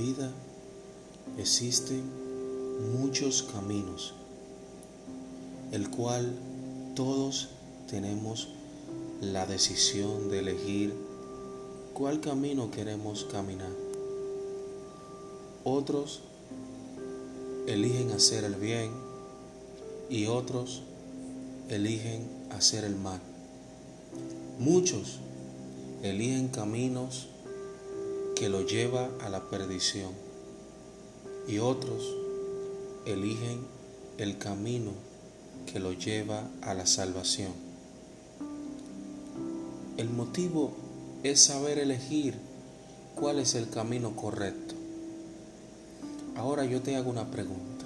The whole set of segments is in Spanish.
vida existen muchos caminos, el cual todos tenemos la decisión de elegir cuál camino queremos caminar. Otros eligen hacer el bien y otros eligen hacer el mal. Muchos eligen caminos que lo lleva a la perdición y otros eligen el camino que lo lleva a la salvación. El motivo es saber elegir cuál es el camino correcto. Ahora yo te hago una pregunta.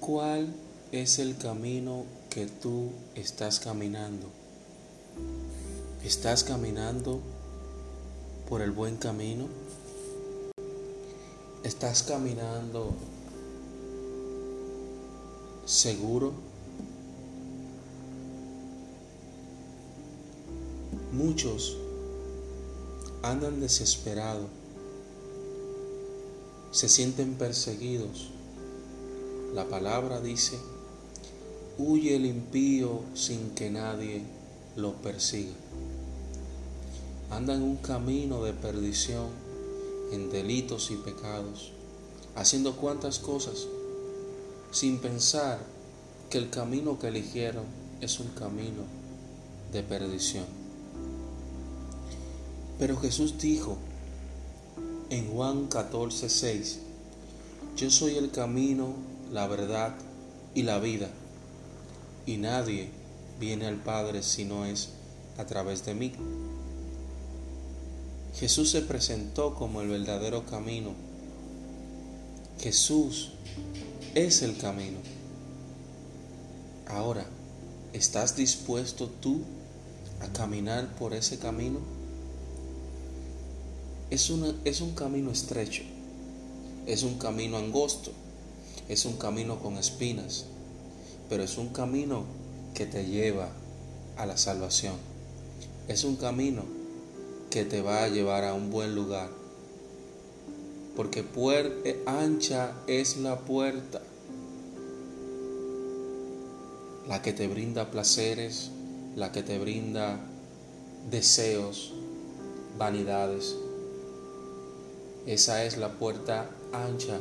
¿Cuál es el camino que tú estás caminando? ¿Estás caminando por el buen camino? ¿Estás caminando seguro? Muchos andan desesperados, se sienten perseguidos. La palabra dice, huye el impío sin que nadie lo persiga anda en un camino de perdición, en delitos y pecados, haciendo cuantas cosas, sin pensar que el camino que eligieron es un camino de perdición. Pero Jesús dijo en Juan 14, 6, yo soy el camino, la verdad y la vida, y nadie viene al Padre si no es a través de mí. Jesús se presentó como el verdadero camino. Jesús es el camino. Ahora, ¿estás dispuesto tú a caminar por ese camino? Es, es un camino estrecho, es un camino angosto, es un camino con espinas, pero es un camino que te lleva a la salvación. Es un camino que te va a llevar a un buen lugar. Porque eh, ancha es la puerta, la que te brinda placeres, la que te brinda deseos, vanidades. Esa es la puerta ancha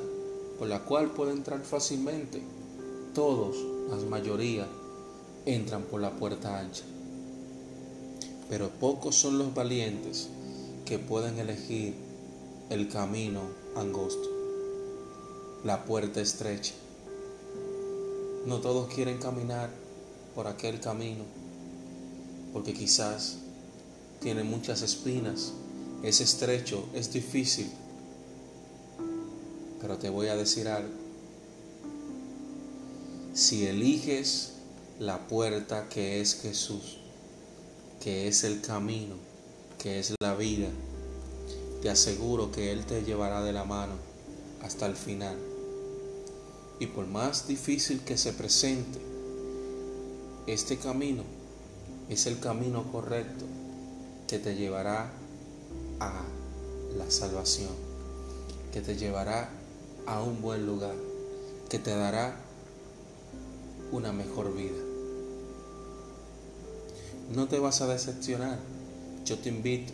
por la cual puede entrar fácilmente. Todos, la mayoría, entran por la puerta ancha pero pocos son los valientes que pueden elegir el camino angosto, la puerta estrecha. No todos quieren caminar por aquel camino, porque quizás tiene muchas espinas, es estrecho, es difícil. Pero te voy a decir algo. Si eliges la puerta que es Jesús, que es el camino, que es la vida, te aseguro que Él te llevará de la mano hasta el final. Y por más difícil que se presente, este camino es el camino correcto que te llevará a la salvación, que te llevará a un buen lugar, que te dará una mejor vida no te vas a decepcionar. Yo te invito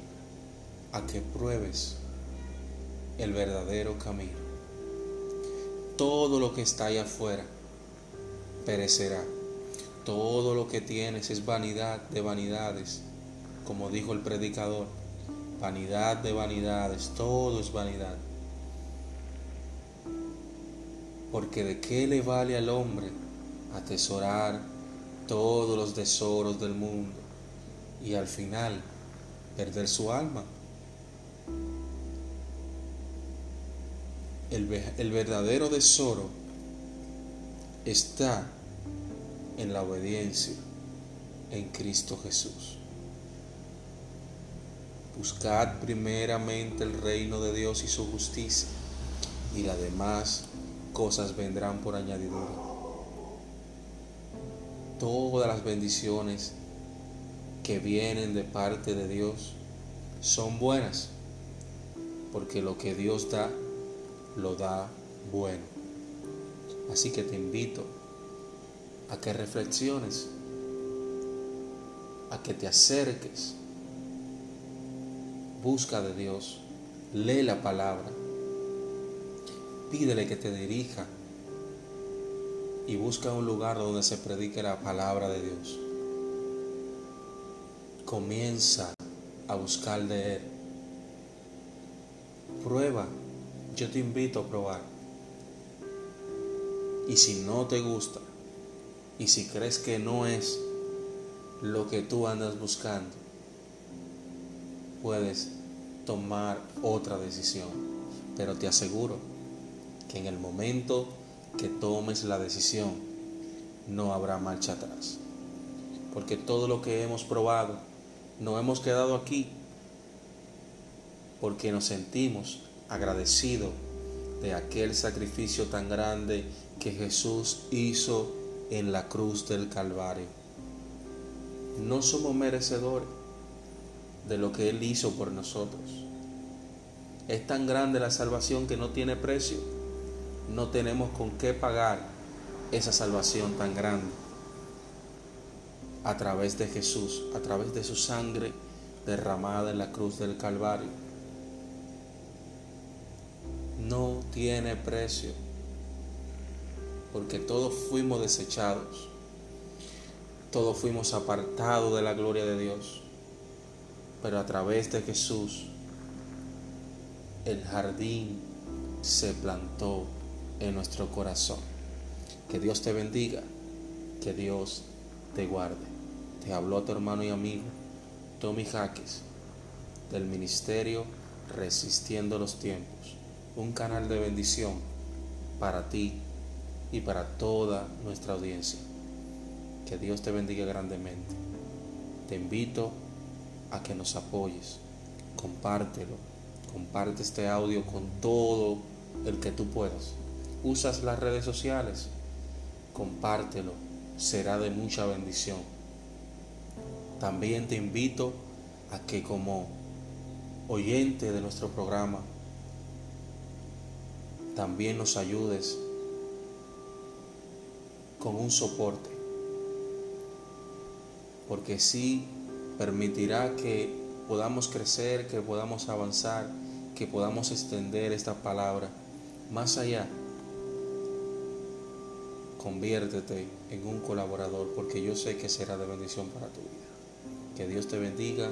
a que pruebes el verdadero camino. Todo lo que está allá afuera perecerá. Todo lo que tienes es vanidad de vanidades, como dijo el predicador. Vanidad de vanidades, todo es vanidad. Porque de qué le vale al hombre atesorar todos los tesoros del mundo y al final perder su alma. El, el, verdadero tesoro está en la obediencia en Cristo Jesús. Buscad primeramente el reino de Dios y su justicia, y las demás cosas vendrán por añadidura. Todas las bendiciones que vienen de parte de Dios son buenas, porque lo que Dios da, lo da bueno. Así que te invito a que reflexiones, a que te acerques, busca de Dios, lee la palabra, pídele que te dirija y busca un lugar donde se predique la palabra de Dios. Comienza a buscar de Él. Prueba, yo te invito a probar. Y si no te gusta, y si crees que no es lo que tú andas buscando, puedes tomar otra decisión. Pero te aseguro que en el momento que tomes la decisión, no habrá marcha atrás. Porque todo lo que hemos probado, no hemos quedado aquí porque nos sentimos agradecidos de aquel sacrificio tan grande que Jesús hizo en la cruz del Calvario. No somos merecedores de lo que Él hizo por nosotros. Es tan grande la salvación que no tiene precio no tenemos con qué pagar esa salvación tan grande a través de Jesús, a través de su sangre derramada en la cruz del Calvario. No tiene precio, porque todos fuimos desechados, todos fuimos apartados de la gloria de Dios, pero a través de Jesús el jardín se plantó en nuestro corazón. Que Dios te bendiga, que Dios te guarde. Te habló tu hermano y amigo Tommy Jaques del Ministerio Resistiendo los Tiempos, un canal de bendición para ti y para toda nuestra audiencia. Que Dios te bendiga grandemente. Te invito a que nos apoyes, compártelo, comparte este audio con todo el que tú puedas usas las redes sociales, compártelo, será de mucha bendición. También te invito a que como oyente de nuestro programa, también nos ayudes con un soporte, porque sí permitirá que podamos crecer, que podamos avanzar, que podamos extender esta palabra más allá conviértete en un colaborador porque yo sé que será de bendición para tu vida. Que Dios te bendiga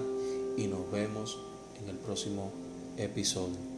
y nos vemos en el próximo episodio.